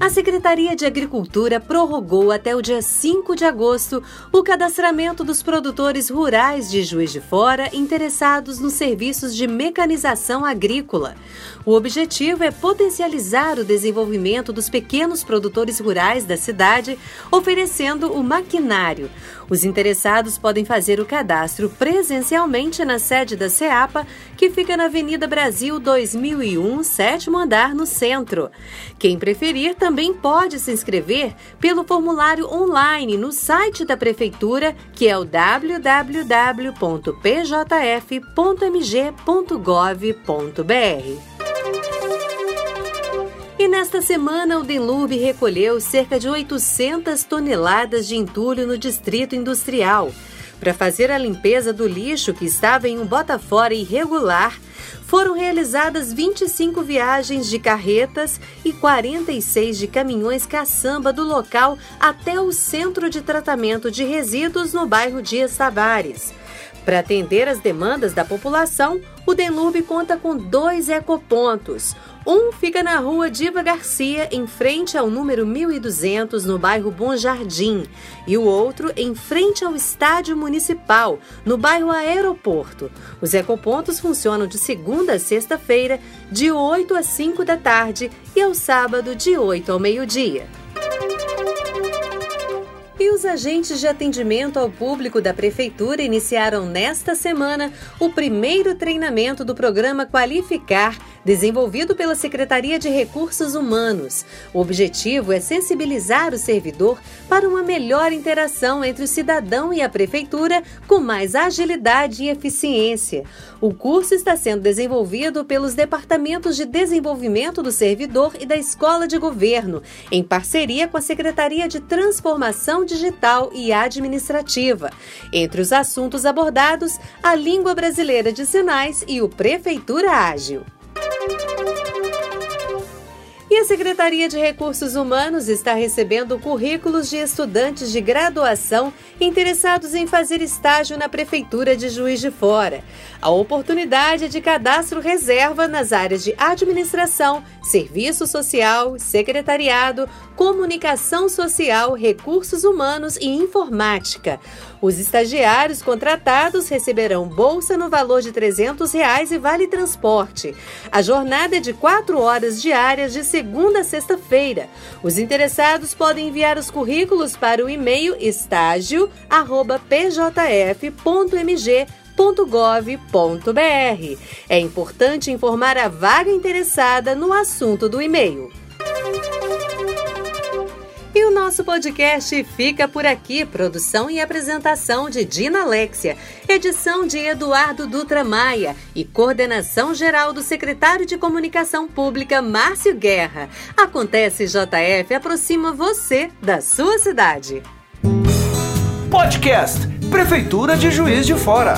A Secretaria de Agricultura prorrogou até o dia 5 de agosto o cadastramento dos produtores rurais de Juiz de Fora interessados nos serviços de mecanização agrícola. O objetivo é potencializar o desenvolvimento dos pequenos produtores rurais da cidade, oferecendo o maquinário. Os interessados podem fazer o cadastro presencialmente na sede da CEAPA, que fica na Avenida Brasil 2001, sétimo andar, no centro. Quem preferir também pode se inscrever pelo formulário online no site da Prefeitura, que é o www.pjf.mg.gov.br. E nesta semana, o Denlube recolheu cerca de 800 toneladas de entulho no Distrito Industrial. Para fazer a limpeza do lixo que estava em um bota-fora irregular, foram realizadas 25 viagens de carretas e 46 de caminhões caçamba do local até o centro de tratamento de resíduos no bairro Dias Tavares. Para atender as demandas da população, o Denlube conta com dois ecopontos. Um fica na rua Diva Garcia, em frente ao número 1200, no bairro Bom Jardim, e o outro em frente ao Estádio Municipal, no bairro Aeroporto. Os ecopontos funcionam de segunda a sexta-feira, de 8 às 5 da tarde, e ao sábado, de 8 ao meio-dia. E os agentes de atendimento ao público da Prefeitura iniciaram nesta semana o primeiro treinamento do programa Qualificar, desenvolvido pela Secretaria de Recursos Humanos. O objetivo é sensibilizar o servidor para uma melhor interação entre o cidadão e a Prefeitura com mais agilidade e eficiência. O curso está sendo desenvolvido pelos Departamentos de Desenvolvimento do Servidor e da Escola de Governo, em parceria com a Secretaria de Transformação digital e administrativa. Entre os assuntos abordados, a língua brasileira de sinais e o Prefeitura Ágil. E a Secretaria de Recursos Humanos está recebendo currículos de estudantes de graduação interessados em fazer estágio na Prefeitura de Juiz de Fora. A oportunidade é de cadastro reserva nas áreas de administração, serviço social, secretariado, comunicação social, recursos humanos e informática. Os estagiários contratados receberão bolsa no valor de 300 reais e vale transporte. A jornada é de quatro horas diárias de segunda a sexta-feira. Os interessados podem enviar os currículos para o e-mail estágio@pjf.mg.gov.br. É importante informar a vaga interessada no assunto do e-mail. Nosso podcast fica por aqui. Produção e apresentação de Dina Alexia, edição de Eduardo Dutra Maia e coordenação geral do secretário de Comunicação Pública, Márcio Guerra. Acontece JF aproxima você da sua cidade. Podcast Prefeitura de Juiz de Fora.